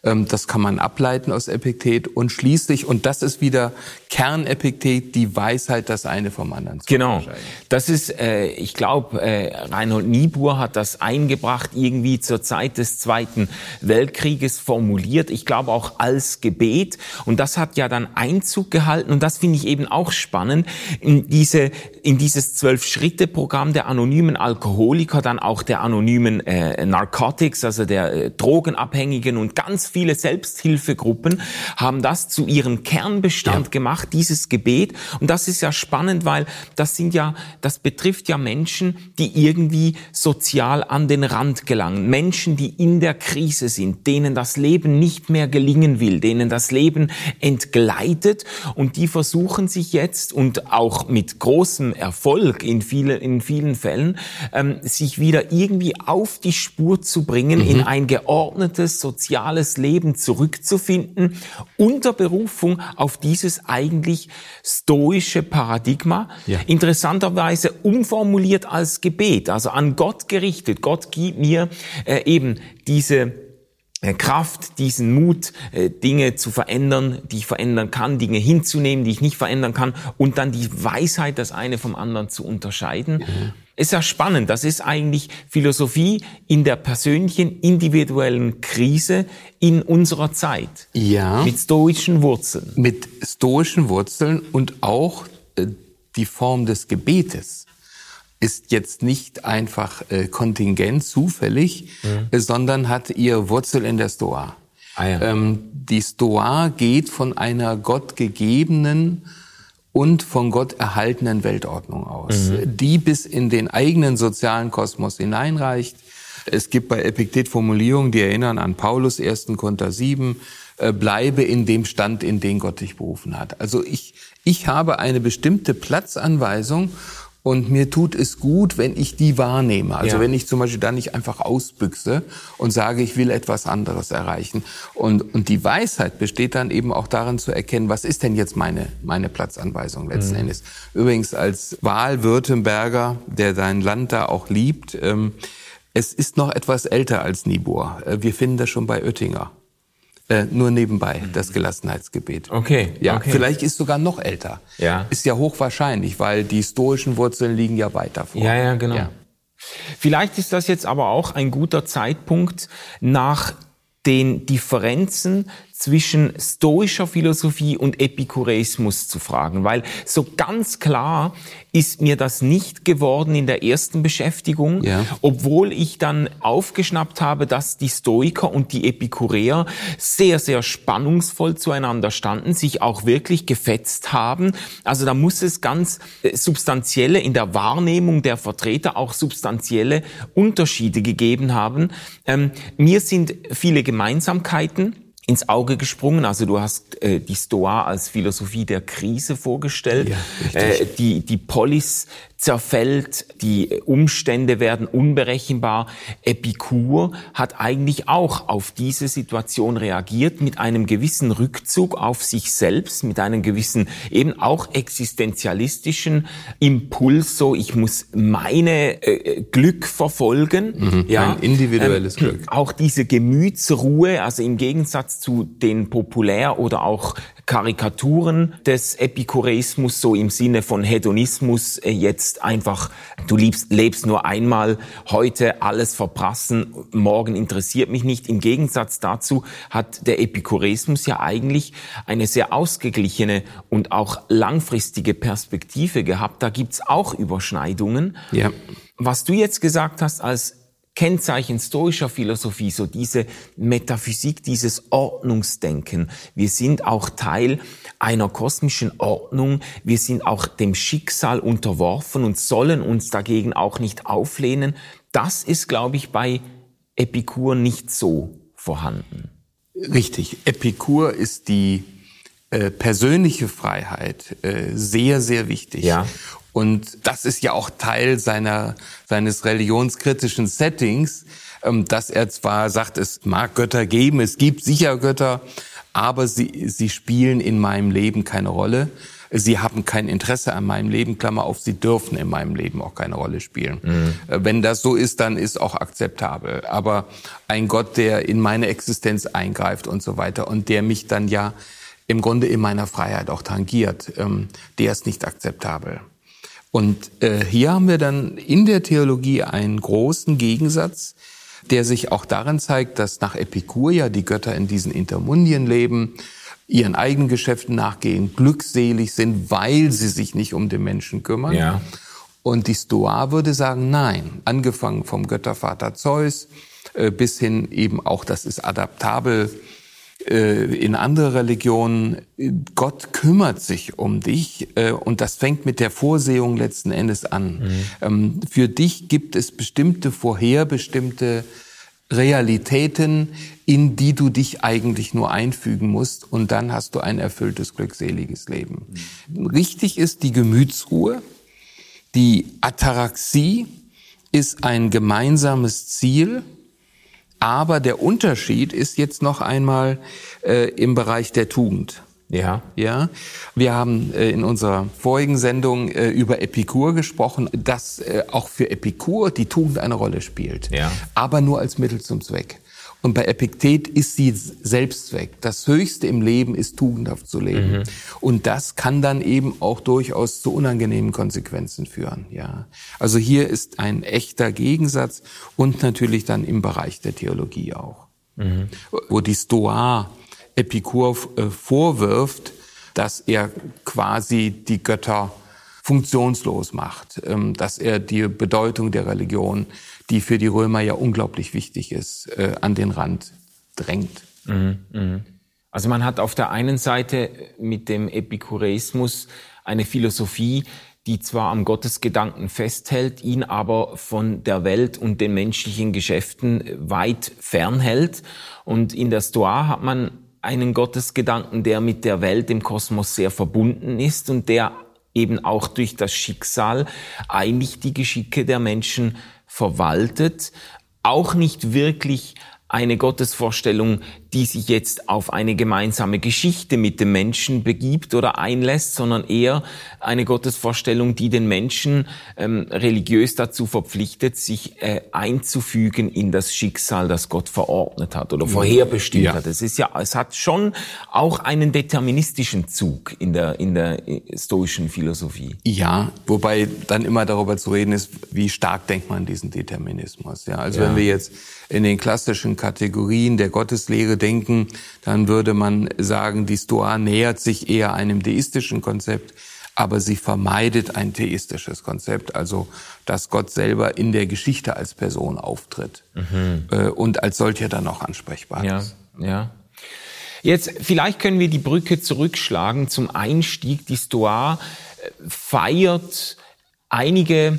Ähm, das kann man ableiten aus Epiktet. Und schließlich, und das ist wieder Kernepiktet, die Weisheit, das eine vom anderen zu Genau. Das ist, äh, ich glaube, äh, Reinhold Niebuhr hat das eingebracht, irgendwie zur Zeit des Zweiten Weltkrieges formuliert. Ich glaube auch als Gebet. Und das hat ja dann Einzug gehalten. Und das finde ich eben auch spannend, in diese, in dieses Zwölf-Schritte-Programm der anonymen Alkoholiker, dann auch der anonymen äh, Narcotics, also der äh, Drogenabhängigen und ganz viele Selbsthilfegruppen haben das zu ihrem Kernbestand ja. gemacht, dieses Gebet. Und das ist ja spannend, weil das sind ja, das betrifft ja Menschen, die irgendwie sozial an den Rand gelangen. Menschen, die in der Krise sind, denen das Leben nicht mehr gelingen will, denen das Leben entgleitet und die versuchen sich jetzt und auch mit großem Erfolg in vielen, in vielen Fällen, ähm, sich wieder irgendwie auf die Spur zu bringen, mhm. in ein geordnetes soziales Leben zurückzufinden, unter Berufung auf dieses eigentlich stoische Paradigma, ja. interessanterweise umformuliert als Gebet, also an Gott gerichtet. Gott gibt mir äh, eben diese Kraft, diesen Mut, äh, Dinge zu verändern, die ich verändern kann, Dinge hinzunehmen, die ich nicht verändern kann und dann die Weisheit, das eine vom anderen zu unterscheiden. Mhm. Ist ja spannend. Das ist eigentlich Philosophie in der persönlichen, individuellen Krise in unserer Zeit. Ja. Mit stoischen Wurzeln. Mit stoischen Wurzeln und auch äh, die Form des Gebetes ist jetzt nicht einfach äh, kontingent, zufällig, mhm. äh, sondern hat ihr Wurzel in der Stoa. Ah, ja. ähm, die Stoa geht von einer gottgegebenen und von Gott erhaltenen Weltordnung aus, mhm. die bis in den eigenen sozialen Kosmos hineinreicht. Es gibt bei Epiktet Formulierungen, die erinnern an Paulus 1. Korinther 7, äh, bleibe in dem Stand, in den Gott dich berufen hat. Also ich, ich habe eine bestimmte Platzanweisung und mir tut es gut, wenn ich die wahrnehme. Also ja. wenn ich zum Beispiel da nicht einfach ausbüchse und sage, ich will etwas anderes erreichen. Und, und die Weisheit besteht dann eben auch darin zu erkennen, was ist denn jetzt meine, meine Platzanweisung letzten mhm. Endes. Übrigens als Wahl-Württemberger, der sein Land da auch liebt, ähm, es ist noch etwas älter als Niebuhr. Äh, wir finden das schon bei Oettinger. Äh, nur nebenbei, das Gelassenheitsgebet. Okay. Ja, okay. vielleicht ist sogar noch älter. Ja. Ist ja hochwahrscheinlich, weil die stoischen Wurzeln liegen ja weiter vor. Ja, ja, genau. Ja. Vielleicht ist das jetzt aber auch ein guter Zeitpunkt, nach den Differenzen zwischen stoischer Philosophie und Epikureismus zu fragen, weil so ganz klar ist mir das nicht geworden in der ersten Beschäftigung, ja. obwohl ich dann aufgeschnappt habe, dass die Stoiker und die Epikureer sehr, sehr spannungsvoll zueinander standen, sich auch wirklich gefetzt haben. Also da muss es ganz äh, substanzielle in der Wahrnehmung der Vertreter auch substanzielle Unterschiede gegeben haben. Ähm, mir sind viele Gemeinsamkeiten ins Auge gesprungen. Also du hast äh, die Stoa als Philosophie der Krise vorgestellt. Ja, äh, die, die Polis zerfällt, die Umstände werden unberechenbar. Epikur hat eigentlich auch auf diese Situation reagiert mit einem gewissen Rückzug auf sich selbst, mit einem gewissen eben auch existenzialistischen Impuls, so ich muss meine äh, Glück verfolgen. Mhm, ja, ein individuelles ähm, Glück. Auch diese Gemütsruhe, also im Gegensatz zu den populär oder auch Karikaturen des Epikureismus, so im Sinne von Hedonismus, äh, jetzt einfach, du liebst, lebst nur einmal, heute alles verprassen, morgen interessiert mich nicht. Im Gegensatz dazu hat der Epikureismus ja eigentlich eine sehr ausgeglichene und auch langfristige Perspektive gehabt. Da gibt's auch Überschneidungen. Ja. Was du jetzt gesagt hast als Kennzeichen stoischer Philosophie, so diese Metaphysik, dieses Ordnungsdenken. Wir sind auch Teil einer kosmischen Ordnung. Wir sind auch dem Schicksal unterworfen und sollen uns dagegen auch nicht auflehnen. Das ist, glaube ich, bei Epikur nicht so vorhanden. Richtig. Epikur ist die äh, persönliche Freiheit äh, sehr, sehr wichtig. Ja. Und das ist ja auch Teil seiner, seines religionskritischen Settings, ähm, dass er zwar sagt, es mag Götter geben, es gibt sicher Götter, aber sie, sie spielen in meinem Leben keine Rolle. sie haben kein Interesse an meinem Leben, Klammer auf, sie dürfen in meinem Leben auch keine Rolle spielen. Mhm. Wenn das so ist, dann ist auch akzeptabel. Aber ein Gott, der in meine Existenz eingreift und so weiter und der mich dann ja im Grunde in meiner Freiheit auch tangiert, ähm, der ist nicht akzeptabel. Und äh, hier haben wir dann in der Theologie einen großen Gegensatz, der sich auch darin zeigt, dass nach Epikur ja die Götter in diesen Intermundien leben, ihren eigenen Geschäften nachgehen, glückselig sind, weil sie sich nicht um den Menschen kümmern. Ja. Und die Stoa würde sagen, nein, angefangen vom Göttervater Zeus äh, bis hin eben auch, das ist adaptabel in andere Religionen, Gott kümmert sich um dich äh, und das fängt mit der Vorsehung letzten Endes an. Mhm. Ähm, für dich gibt es bestimmte vorherbestimmte Realitäten, in die du dich eigentlich nur einfügen musst und dann hast du ein erfülltes, glückseliges Leben. Mhm. Richtig ist die Gemütsruhe, die Ataraxie ist ein gemeinsames Ziel, aber der Unterschied ist jetzt noch einmal äh, im Bereich der Tugend. Ja. Ja. Wir haben äh, in unserer vorigen Sendung äh, über Epikur gesprochen, dass äh, auch für Epikur die Tugend eine Rolle spielt. Ja. Aber nur als Mittel zum Zweck. Und bei Epiktet ist sie Selbstzweck. Das Höchste im Leben ist tugendhaft zu leben. Mhm. Und das kann dann eben auch durchaus zu unangenehmen Konsequenzen führen. Ja. Also hier ist ein echter Gegensatz und natürlich dann im Bereich der Theologie auch. Mhm. Wo die Stoa Epikur äh, vorwirft, dass er quasi die Götter funktionslos macht, ähm, dass er die Bedeutung der Religion die für die Römer ja unglaublich wichtig ist, äh, an den Rand drängt. Mhm, mh. Also man hat auf der einen Seite mit dem Epikureismus eine Philosophie, die zwar am Gottesgedanken festhält, ihn aber von der Welt und den menschlichen Geschäften weit fernhält. Und in der Stoa hat man einen Gottesgedanken, der mit der Welt im Kosmos sehr verbunden ist und der eben auch durch das Schicksal eigentlich die Geschicke der Menschen verwaltet, auch nicht wirklich eine Gottesvorstellung, die sich jetzt auf eine gemeinsame Geschichte mit dem Menschen begibt oder einlässt, sondern eher eine Gottesvorstellung, die den Menschen ähm, religiös dazu verpflichtet, sich äh, einzufügen in das Schicksal, das Gott verordnet hat oder vorherbestimmt ja. hat. Es ist ja, es hat schon auch einen deterministischen Zug in der in der äh, stoischen Philosophie. Ja, wobei dann immer darüber zu reden ist, wie stark denkt man diesen Determinismus. Ja, also ja. wenn wir jetzt in den klassischen Kategorien der Gotteslehre denken, dann würde man sagen, die Stoa nähert sich eher einem deistischen Konzept, aber sie vermeidet ein theistisches Konzept, also dass Gott selber in der Geschichte als Person auftritt mhm. Äh, und als solcher dann auch ansprechbar ja, ist. Ja. Jetzt, vielleicht können wir die Brücke zurückschlagen zum Einstieg. Die Stoa äh, feiert einige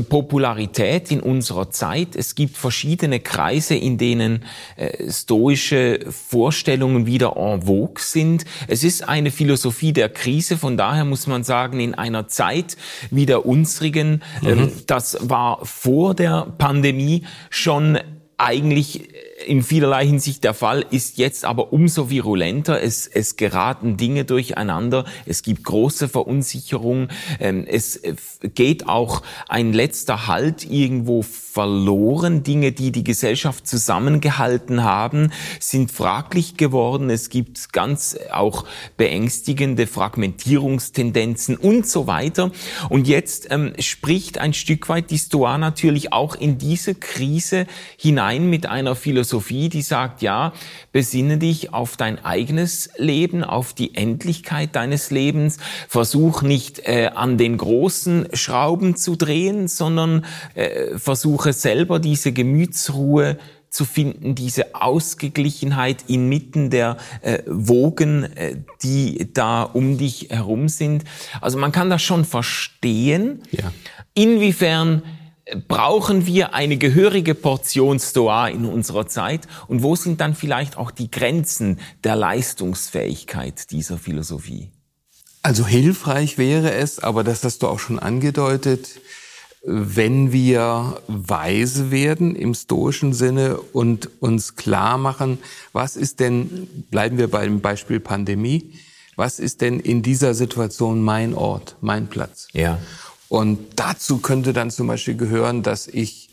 Popularität in unserer Zeit. Es gibt verschiedene Kreise, in denen äh, stoische Vorstellungen wieder en vogue sind. Es ist eine Philosophie der Krise, von daher muss man sagen, in einer Zeit wie der unsrigen, ähm, mhm. das war vor der Pandemie schon eigentlich in vielerlei Hinsicht der Fall, ist jetzt aber umso virulenter. Es, es geraten Dinge durcheinander, es gibt große Verunsicherung, ähm, es geht auch ein letzter Halt irgendwo verloren. Dinge, die die Gesellschaft zusammengehalten haben, sind fraglich geworden. Es gibt ganz auch beängstigende Fragmentierungstendenzen und so weiter. Und jetzt ähm, spricht ein Stück weit die Stoa natürlich auch in diese Krise hinein mit einer Philosophie, die sagt, ja, besinne dich auf dein eigenes Leben, auf die Endlichkeit deines Lebens. Versuch nicht äh, an den großen Schrauben zu drehen, sondern äh, versuch versuche selber diese Gemütsruhe zu finden, diese Ausgeglichenheit inmitten der äh, Wogen, äh, die da um dich herum sind. Also man kann das schon verstehen. Ja. Inwiefern brauchen wir eine gehörige Portion Stoa in unserer Zeit und wo sind dann vielleicht auch die Grenzen der Leistungsfähigkeit dieser Philosophie? Also hilfreich wäre es, aber das hast du auch schon angedeutet, wenn wir weise werden im stoischen Sinne und uns klar machen, was ist denn, bleiben wir beim Beispiel Pandemie, was ist denn in dieser Situation mein Ort, mein Platz? Ja. Und dazu könnte dann zum Beispiel gehören, dass ich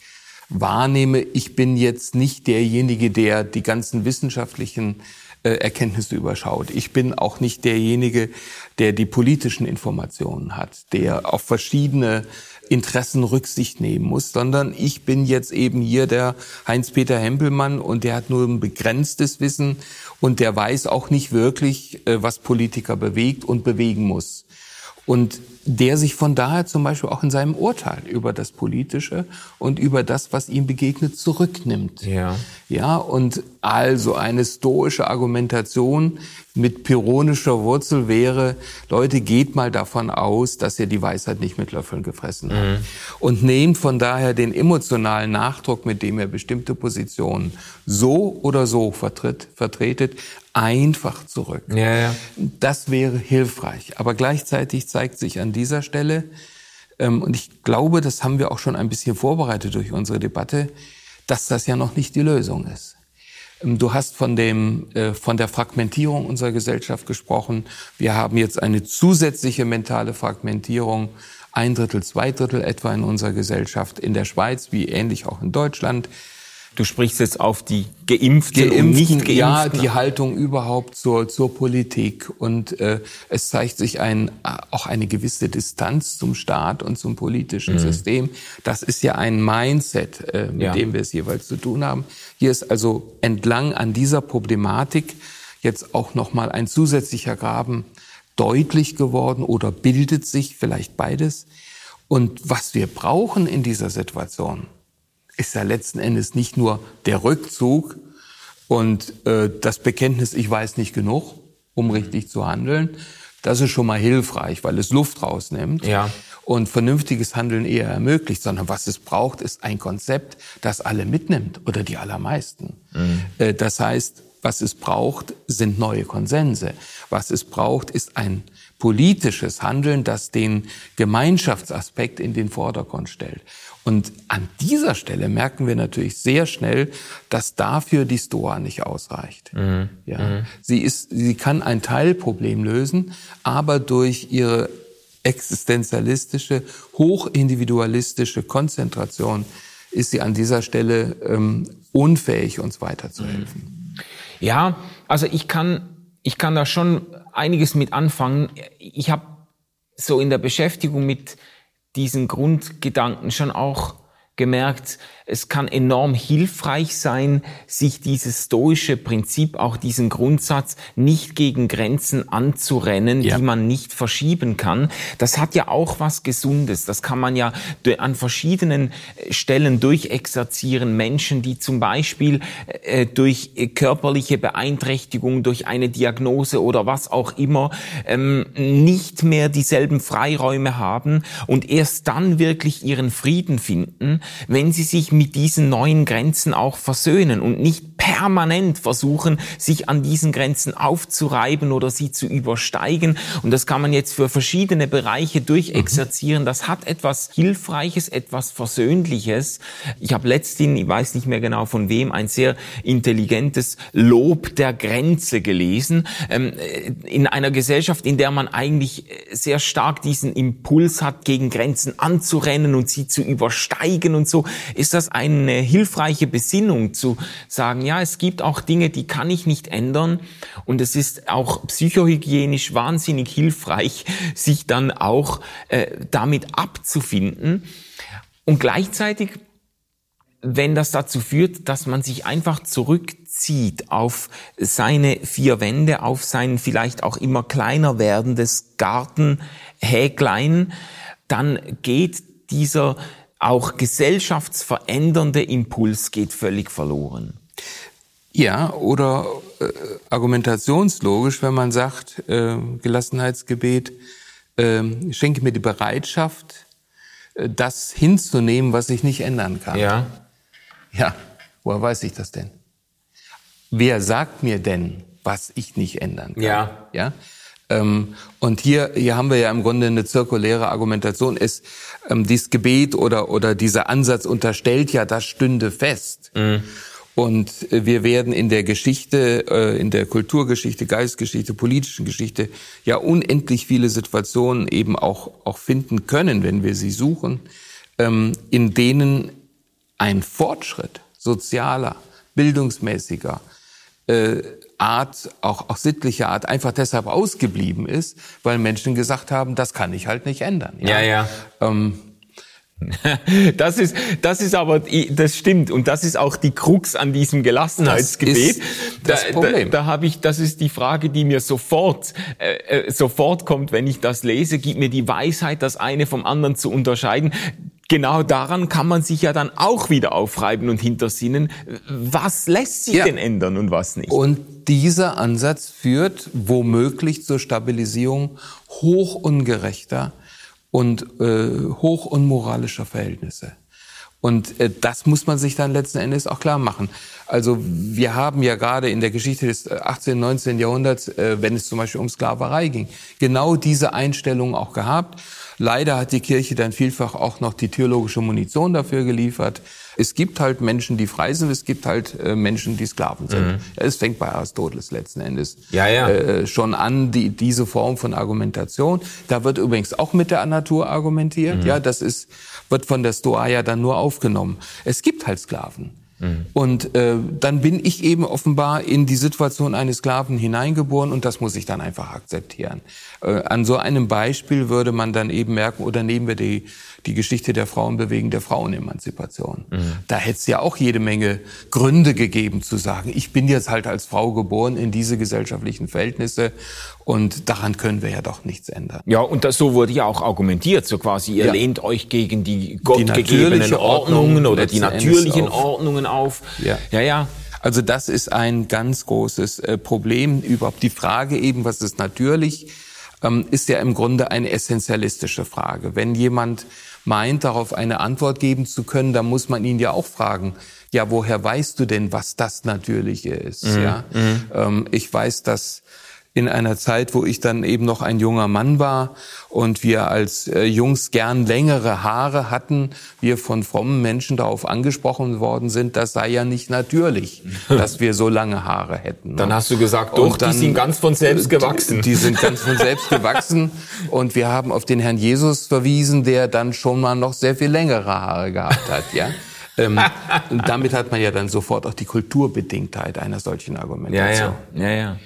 wahrnehme, ich bin jetzt nicht derjenige, der die ganzen wissenschaftlichen äh, Erkenntnisse überschaut. Ich bin auch nicht derjenige, der die politischen Informationen hat, der auf verschiedene Interessen Rücksicht nehmen muss, sondern ich bin jetzt eben hier der Heinz-Peter Hempelmann und der hat nur ein begrenztes Wissen und der weiß auch nicht wirklich, äh, was Politiker bewegt und bewegen muss. Und der sich von daher zum Beispiel auch in seinem Urteil über das Politische und über das, was ihm begegnet, zurücknimmt. Ja. Ja, und also eine stoische Argumentation mit pyrrhonischer Wurzel wäre, Leute, geht mal davon aus, dass ihr die Weisheit nicht mit Löffeln gefressen habt. Mhm. Und nehmt von daher den emotionalen Nachdruck, mit dem ihr bestimmte Positionen so oder so vertritt, vertretet, einfach zurück. Ja, ja. Das wäre hilfreich. Aber gleichzeitig zeigt sich an dieser Stelle, ähm, und ich glaube, das haben wir auch schon ein bisschen vorbereitet durch unsere Debatte, dass das ja noch nicht die Lösung ist. Ähm, du hast von dem, äh, von der Fragmentierung unserer Gesellschaft gesprochen. Wir haben jetzt eine zusätzliche mentale Fragmentierung. Ein Drittel, zwei Drittel etwa in unserer Gesellschaft in der Schweiz, wie ähnlich auch in Deutschland. Du sprichst jetzt auf die Geimpften, Geimpften und nicht Geimpften. Ja, die Haltung überhaupt zur, zur Politik. Und äh, es zeigt sich ein, auch eine gewisse Distanz zum Staat und zum politischen mhm. System. Das ist ja ein Mindset, äh, mit ja. dem wir es jeweils zu tun haben. Hier ist also entlang an dieser Problematik jetzt auch nochmal ein zusätzlicher Graben deutlich geworden oder bildet sich vielleicht beides. Und was wir brauchen in dieser Situation, ist ja letzten Endes nicht nur der Rückzug und äh, das Bekenntnis, ich weiß nicht genug, um mhm. richtig zu handeln. Das ist schon mal hilfreich, weil es Luft rausnimmt ja. und vernünftiges Handeln eher ermöglicht, sondern was es braucht, ist ein Konzept, das alle mitnimmt oder die allermeisten. Mhm. Äh, das heißt, was es braucht, sind neue Konsense. Was es braucht, ist ein politisches Handeln, das den Gemeinschaftsaspekt in den Vordergrund stellt. Und an dieser Stelle merken wir natürlich sehr schnell, dass dafür die Stoa nicht ausreicht. Mhm. Ja. Mhm. Sie ist, sie kann ein Teilproblem lösen, aber durch ihre existenzialistische, hochindividualistische Konzentration ist sie an dieser Stelle ähm, unfähig, uns weiterzuhelfen. Ja, also ich kann, ich kann da schon einiges mit anfangen. Ich habe so in der Beschäftigung mit diesen Grundgedanken schon auch gemerkt, es kann enorm hilfreich sein, sich dieses stoische Prinzip, auch diesen Grundsatz, nicht gegen Grenzen anzurennen, ja. die man nicht verschieben kann. Das hat ja auch was Gesundes. Das kann man ja an verschiedenen äh, Stellen durchexerzieren. Menschen, die zum Beispiel äh, durch körperliche Beeinträchtigung, durch eine Diagnose oder was auch immer, ähm, nicht mehr dieselben Freiräume haben und erst dann wirklich ihren Frieden finden, wenn sie sich mit diesen neuen Grenzen auch versöhnen und nicht permanent versuchen, sich an diesen Grenzen aufzureiben oder sie zu übersteigen. Und das kann man jetzt für verschiedene Bereiche durchexerzieren. Das hat etwas Hilfreiches, etwas Versöhnliches. Ich habe letztens, ich weiß nicht mehr genau von wem, ein sehr intelligentes Lob der Grenze gelesen. Ähm, in einer Gesellschaft, in der man eigentlich sehr stark diesen Impuls hat, gegen Grenzen anzurennen und sie zu übersteigen und so, ist das eine hilfreiche Besinnung zu sagen, ja, es gibt auch Dinge, die kann ich nicht ändern. Und es ist auch psychohygienisch wahnsinnig hilfreich, sich dann auch äh, damit abzufinden. Und gleichzeitig wenn das dazu führt, dass man sich einfach zurückzieht auf seine vier Wände, auf sein vielleicht auch immer kleiner werdendes Gartenhäklein, dann geht dieser auch gesellschaftsverändernde Impuls geht völlig verloren. Ja, oder äh, argumentationslogisch, wenn man sagt, äh, Gelassenheitsgebet, äh, schenke mir die Bereitschaft, äh, das hinzunehmen, was ich nicht ändern kann. Ja. Ja, woher weiß ich das denn? Wer sagt mir denn, was ich nicht ändern kann? Ja. Ja. Ähm, und hier, hier haben wir ja im Grunde eine zirkuläre Argumentation. Es, ähm, dieses Gebet oder, oder dieser Ansatz unterstellt ja, das stünde fest. Mhm. Und äh, wir werden in der Geschichte, äh, in der Kulturgeschichte, Geistgeschichte, politischen Geschichte ja unendlich viele Situationen eben auch, auch finden können, wenn wir sie suchen, ähm, in denen ein Fortschritt sozialer, bildungsmäßiger äh, Art, auch, auch sittlicher Art, einfach deshalb ausgeblieben ist, weil Menschen gesagt haben, das kann ich halt nicht ändern. Ja, ja. ja. Ähm, [LAUGHS] das ist, das ist aber, das stimmt. Und das ist auch die Krux an diesem Gelassenheitsgebet. Das da, da, da habe ich, das ist die Frage, die mir sofort, äh, äh, sofort kommt, wenn ich das lese. Gib mir die Weisheit, das eine vom anderen zu unterscheiden genau daran kann man sich ja dann auch wieder aufreiben und hintersinnen, was lässt sich ja. denn ändern und was nicht. Und dieser Ansatz führt womöglich zur Stabilisierung hoch ungerechter und äh, hoch unmoralischer Verhältnisse. Und äh, das muss man sich dann letzten Endes auch klar machen. Also wir haben ja gerade in der Geschichte des 18., 19. Jahrhunderts, äh, wenn es zum Beispiel um Sklaverei ging, genau diese Einstellung auch gehabt. Leider hat die Kirche dann vielfach auch noch die theologische Munition dafür geliefert. Es gibt halt Menschen, die frei sind, es gibt halt äh, Menschen, die Sklaven sind. Mhm. Es fängt bei Aristoteles letzten Endes ja, ja. Äh, schon an, die, diese Form von Argumentation. Da wird übrigens auch mit der Natur argumentiert. Mhm. Ja, das ist, wird von der Stoa ja dann nur aufgenommen. Es gibt halt Sklaven. Mhm. Und äh, dann bin ich eben offenbar in die Situation eines Sklaven hineingeboren und das muss ich dann einfach akzeptieren. Äh, an so einem Beispiel würde man dann eben merken, oder nehmen wir die, die Geschichte der Frauenbewegung, der Frauenemanzipation. Mhm. Da hätte es ja auch jede Menge Gründe gegeben zu sagen, ich bin jetzt halt als Frau geboren in diese gesellschaftlichen Verhältnisse und daran können wir ja doch nichts ändern. Ja, und das, so wurde ja auch argumentiert, so quasi, ihr ja. lehnt euch gegen die gottgegebenen Ordnungen oder die natürlichen Ordnungen auf. Ja, ja. ja. Also das ist ein ganz großes äh, Problem. Überhaupt die Frage eben, was ist natürlich, ähm, ist ja im Grunde eine essentialistische Frage. Wenn jemand meint, darauf eine Antwort geben zu können, dann muss man ihn ja auch fragen, ja, woher weißt du denn, was das Natürliche ist? Mhm. Ja, mhm. ähm, ich weiß, dass in einer Zeit, wo ich dann eben noch ein junger Mann war und wir als äh, Jungs gern längere Haare hatten, wir von frommen Menschen darauf angesprochen worden sind, das sei ja nicht natürlich, [LAUGHS] dass wir so lange Haare hätten. Dann ne? hast du gesagt, doch, dann, die sind ganz von selbst gewachsen. [LAUGHS] Die, die sind ganz von selbst gewachsen und wir haben auf den Herrn Jesus verwiesen, der dann schon mal noch sehr viel längere Haare gehabt hat, ja. [LAUGHS] ähm, damit hat man ja dann sofort auch die Kulturbedingtheit einer solchen Argumentation. Ja, ja, ja, ja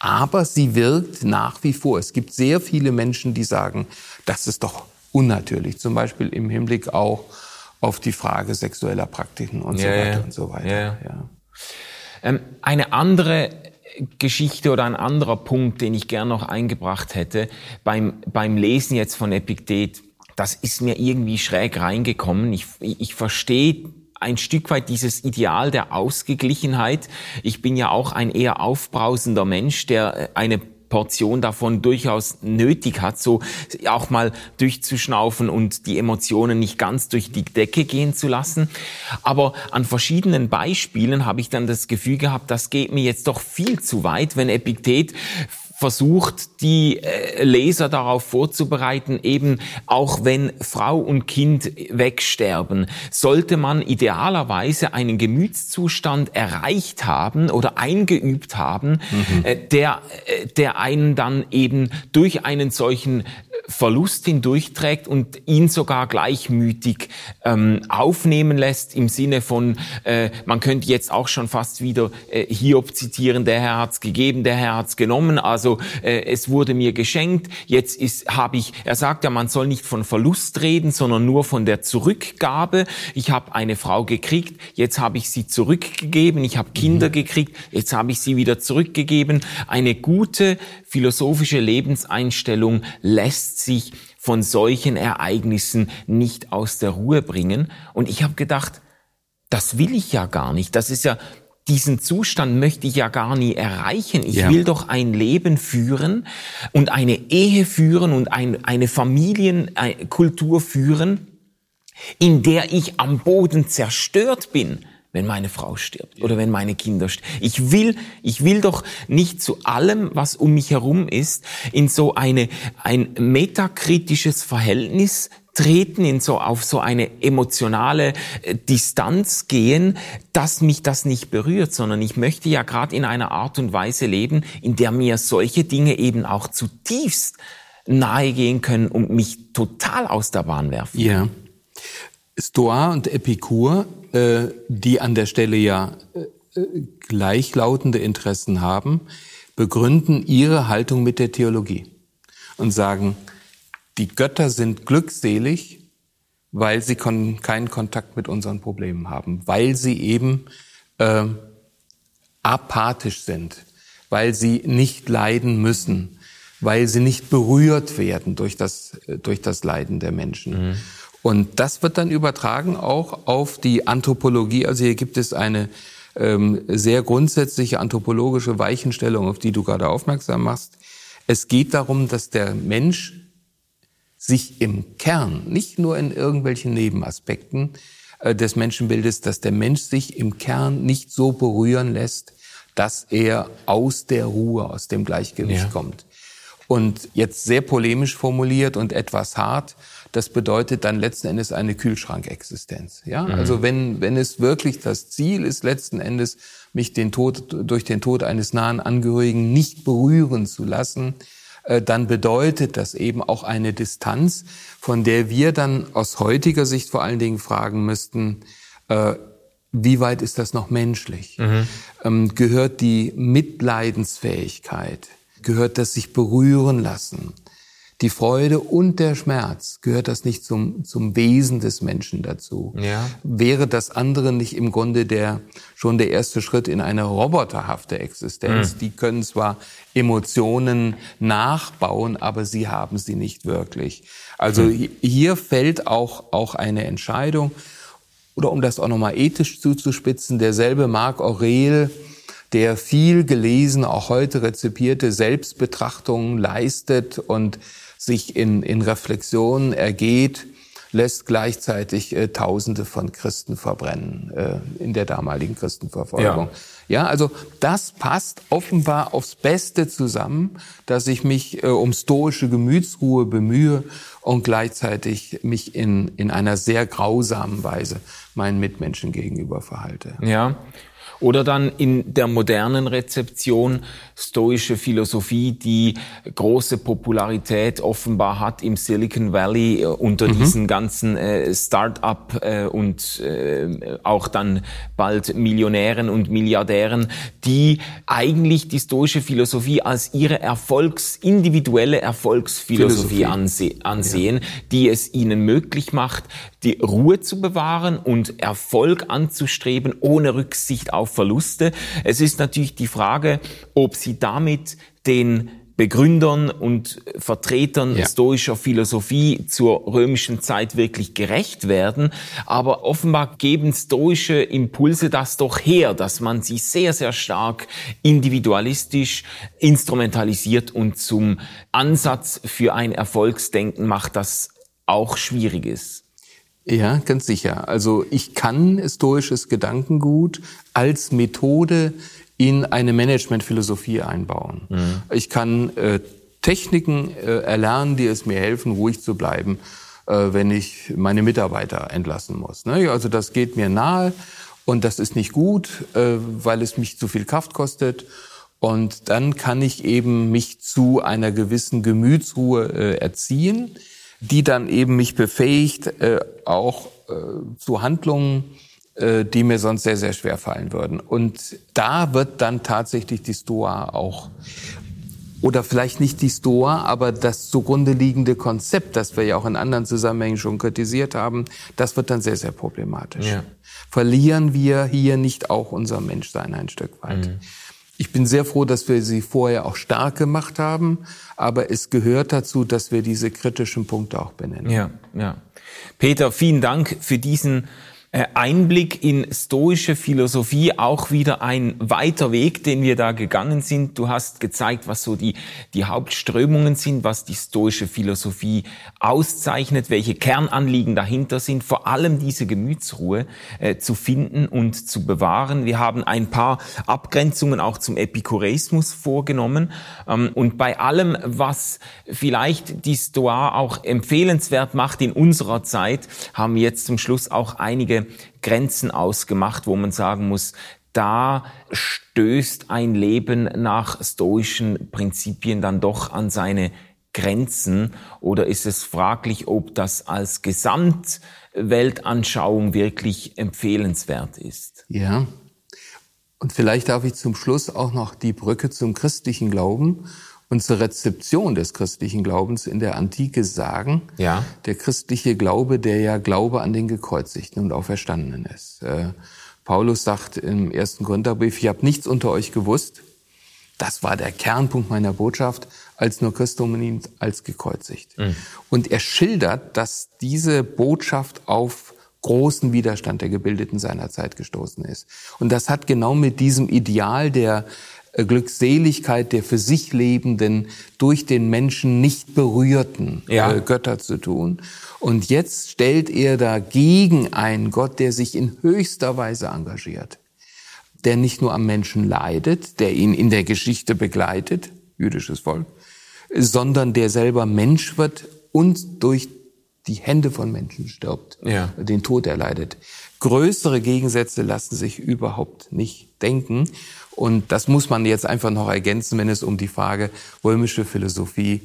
aber sie wirkt nach wie vor. Es gibt sehr viele Menschen, die sagen, das ist doch unnatürlich. Zum Beispiel im Hinblick auch auf die Frage sexueller Praktiken und ja, so weiter ja. und so weiter. Ja. Ähm, eine andere Geschichte oder ein anderer Punkt, den ich gern noch eingebracht hätte, beim, beim Lesen jetzt von Epiktet, das ist mir irgendwie schräg reingekommen. Ich, ich verstehe ein Stück weit dieses Ideal der Ausgeglichenheit. Ich bin ja auch ein eher aufbrausender Mensch, der äh, eine Portion davon durchaus nötig hat, so auch mal durchzuschnaufen und die Emotionen nicht ganz durch die Decke gehen zu lassen. Aber an verschiedenen Beispielen habe ich dann das Gefühl gehabt, das geht mir jetzt doch viel zu weit, wenn Epiktet versucht, die äh, Leser darauf vorzubereiten, eben auch wenn Frau und Kind wegsterben, sollte man idealerweise einen Gemütszustand erreicht haben oder eingeübt haben, mhm. Äh, der, äh, der einen dann eben durch einen solchen Verlust hindurchträgt und ihn sogar gleichmütig ähm, aufnehmen lässt im Sinne von, äh, man könnte jetzt auch schon fast wieder äh, Hiob zitieren, der Herr hat's gegeben, der Herr hat's genommen, also äh, es wurde mir geschenkt, jetzt ist habe ich, er sagt ja, man soll nicht von Verlust reden, sondern nur von der Zurückgabe. Ich habe eine Frau gekriegt, jetzt habe ich sie zurückgegeben, ich habe Kinder mhm. gekriegt, jetzt habe ich sie wieder zurückgegeben. Eine gute philosophische Lebenseinstellung lässt sich von solchen Ereignissen nicht aus der Ruhe bringen. Und ich habe gedacht, das will ich ja gar nicht. Das ist ja, diesen Zustand möchte ich ja gar nie erreichen. Ich ja. will doch ein Leben führen und eine Ehe führen und ein, eine Familienkultur führen, in der ich am Boden zerstört bin wenn meine Frau stirbt oder wenn meine Kinder sterben. Ich will, ich will doch nicht zu allem, was um mich herum ist, in so eine, ein metakritisches Verhältnis Abtreten in so, auf so eine emotionale äh, Distanz gehen, dass mich das nicht berührt, sondern ich möchte ja gerade in einer Art und Weise leben, in der mir solche Dinge eben auch zutiefst nahe gehen können und mich total aus der Bahn werfen. Ja. Stoa und Epikur, äh, die an der Stelle ja äh, gleichlautende Interessen haben, begründen ihre Haltung mit der Theologie und sagen, die Götter sind glückselig, weil sie kon keinen Kontakt mit unseren Problemen haben, weil sie eben äh, apathisch sind, weil sie nicht leiden müssen, weil sie nicht berührt werden durch das, durch das Leiden der Menschen. Mhm. Und das wird dann übertragen auch auf die Anthropologie. Also hier gibt es eine ähm, sehr grundsätzliche anthropologische Weichenstellung, auf die du gerade aufmerksam machst. Es geht darum, dass der Mensch sich im Kern, nicht nur in irgendwelchen Nebenaspekten äh, des Menschenbildes, dass der Mensch sich im Kern nicht so berühren lässt, dass er aus der Ruhe, aus dem Gleichgewicht ja. kommt. Und jetzt sehr polemisch formuliert und etwas hart, das bedeutet dann letzten Endes eine Kühlschrankexistenz. Ja, mhm. also wenn, wenn es wirklich das Ziel ist, letzten Endes mich den Tod, durch den Tod eines nahen Angehörigen nicht berühren zu lassen, dann bedeutet das eben auch eine Distanz, von der wir dann aus heutiger Sicht vor allen Dingen fragen müssten, äh, wie weit ist das noch menschlich? Mhm. Ähm, gehört die Mitleidensfähigkeit? Gehört das sich berühren lassen? Die Freude und der Schmerz, gehört das nicht zum, zum Wesen des Menschen dazu? Ja. Wäre das andere nicht im Grunde der, schon der erste Schritt in eine roboterhafte Existenz? Mhm. Die können zwar Emotionen nachbauen, aber sie haben sie nicht wirklich. Also mhm. hier fällt auch, auch eine Entscheidung. Oder um das auch nochmal ethisch zuzuspitzen, derselbe Marc Aurel, der viel gelesen, auch heute rezipierte Selbstbetrachtungen leistet und sich in, in Reflexion ergeht, lässt gleichzeitig äh, Tausende von Christen verbrennen äh, in der damaligen Christenverfolgung. Ja. ja, also das passt offenbar aufs Beste zusammen, dass ich mich äh, um stoische Gemütsruhe bemühe und gleichzeitig mich in, in einer sehr grausamen Weise meinen Mitmenschen gegenüber verhalte. Ja, oder dann in der modernen Rezeption stoische Philosophie, die große Popularität offenbar hat im Silicon Valley äh, unter mhm. diesen ganzen äh, Start-up äh, und äh, auch dann bald Millionären und Milliardären, die eigentlich die stoische Philosophie als ihre Erfolgs, individuelle Erfolgsphilosophie anse ansehen, ja. die es ihnen möglich macht, die Ruhe zu bewahren und Erfolg anzustreben, ohne Rücksicht auf Verluste. Es ist natürlich die Frage, ob sie damit den Begründern und Vertretern ja. stoischer Philosophie zur römischen Zeit wirklich gerecht werden. Aber offenbar geben stoische Impulse das doch her, dass man sie sehr, sehr stark individualistisch instrumentalisiert und zum Ansatz für ein Erfolgsdenken macht, das auch schwierig ist. Ja, ganz sicher. Also ich kann stoisches Gedankengut als Methode in eine Managementphilosophie einbauen. Mhm. Ich kann äh, Techniken äh, erlernen, die es mir helfen, ruhig zu bleiben, äh, wenn ich meine Mitarbeiter entlassen muss. Ne? Also das geht mir nahe und das ist nicht gut, äh, weil es mich zu viel Kraft kostet. Und dann kann ich eben mich zu einer gewissen Gemütsruhe äh, erziehen die dann eben mich befähigt, äh, auch äh, zu Handlungen, äh, die mir sonst sehr, sehr schwer fallen würden. Und da wird dann tatsächlich die Stoa auch oder vielleicht nicht die Stoa, aber das zugrunde liegende Konzept, das wir ja auch in anderen Zusammenhängen schon kritisiert haben, das wird dann sehr, sehr problematisch. Ja. Verlieren wir hier nicht auch unser Menschsein ein Stück weit? Mhm. Ich bin sehr froh, dass wir sie vorher auch stark gemacht haben, aber es gehört dazu, dass wir diese kritischen Punkte auch benennen. Ja, ja. Peter, vielen Dank für diesen Einblick in stoische Philosophie, auch wieder ein weiter Weg, den wir da gegangen sind. Du hast gezeigt, was so die, die Hauptströmungen sind, was die stoische Philosophie auszeichnet, welche Kernanliegen dahinter sind, vor allem diese Gemütsruhe äh, zu finden und zu bewahren. Wir haben ein paar Abgrenzungen auch zum Epikureismus vorgenommen. Ähm, und bei allem, was vielleicht die Stoa auch empfehlenswert macht in unserer Zeit, haben wir jetzt zum Schluss auch einige Grenzen ausgemacht, wo man sagen muss, da stößt ein Leben nach stoischen Prinzipien dann doch an seine Grenzen oder ist es fraglich, ob das als Gesamtweltanschauung wirklich empfehlenswert ist? Ja. Und vielleicht darf ich zum Schluss auch noch die Brücke zum christlichen Glauben und zur Rezeption des christlichen Glaubens in der Antike sagen. Ja. Der christliche Glaube, der ja Glaube an den Gekreuzigten und Auferstandenen ist. Äh, Paulus sagt im ersten Gründerbrief, ich habe nichts unter euch gewusst. Das war der Kernpunkt meiner Botschaft, als nur Christum als gekreuzigt. Mhm. Und er schildert, dass diese Botschaft auf großen Widerstand der Gebildeten seiner Zeit gestoßen ist. Und das hat genau mit diesem Ideal der Glückseligkeit der für sich lebenden, durch den Menschen nicht berührten ja. äh, Götter zu tun. Und jetzt stellt er dagegen einen Gott, der sich in höchster Weise engagiert, der nicht nur am Menschen leidet, der ihn in der Geschichte begleitet, jüdisches Volk, sondern der selber Mensch wird und durch die Hände von Menschen stirbt, ja. den Tod erleidet. Größere Gegensätze lassen sich überhaupt nicht denken. Und das muss man jetzt einfach noch ergänzen, wenn es um die Frage römische Philosophie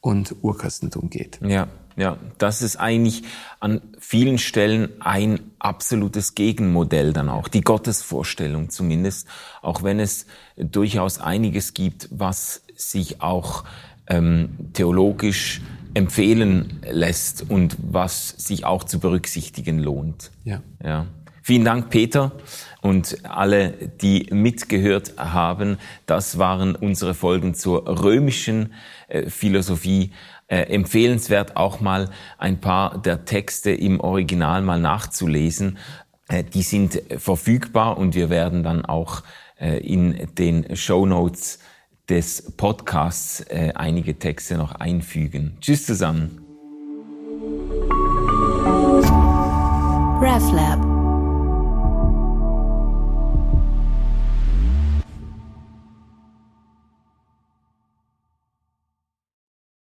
und Urchristentum geht. Ja, ja, das ist eigentlich an vielen Stellen ein absolutes Gegenmodell dann auch, die Gottesvorstellung zumindest, auch wenn es durchaus einiges gibt, was sich auch ähm, theologisch empfehlen lässt und was sich auch zu berücksichtigen lohnt. Ja. ja. Vielen Dank, Peter, und alle, die mitgehört haben. Das waren unsere Folgen zur römischen äh, Philosophie. Äh, empfehlenswert auch mal ein paar der Texte im Original mal nachzulesen. Äh, die sind verfügbar und wir werden dann auch äh, in den Show Notes des Podcasts äh, einige Texte noch einfügen. Tschüss zusammen. RefLab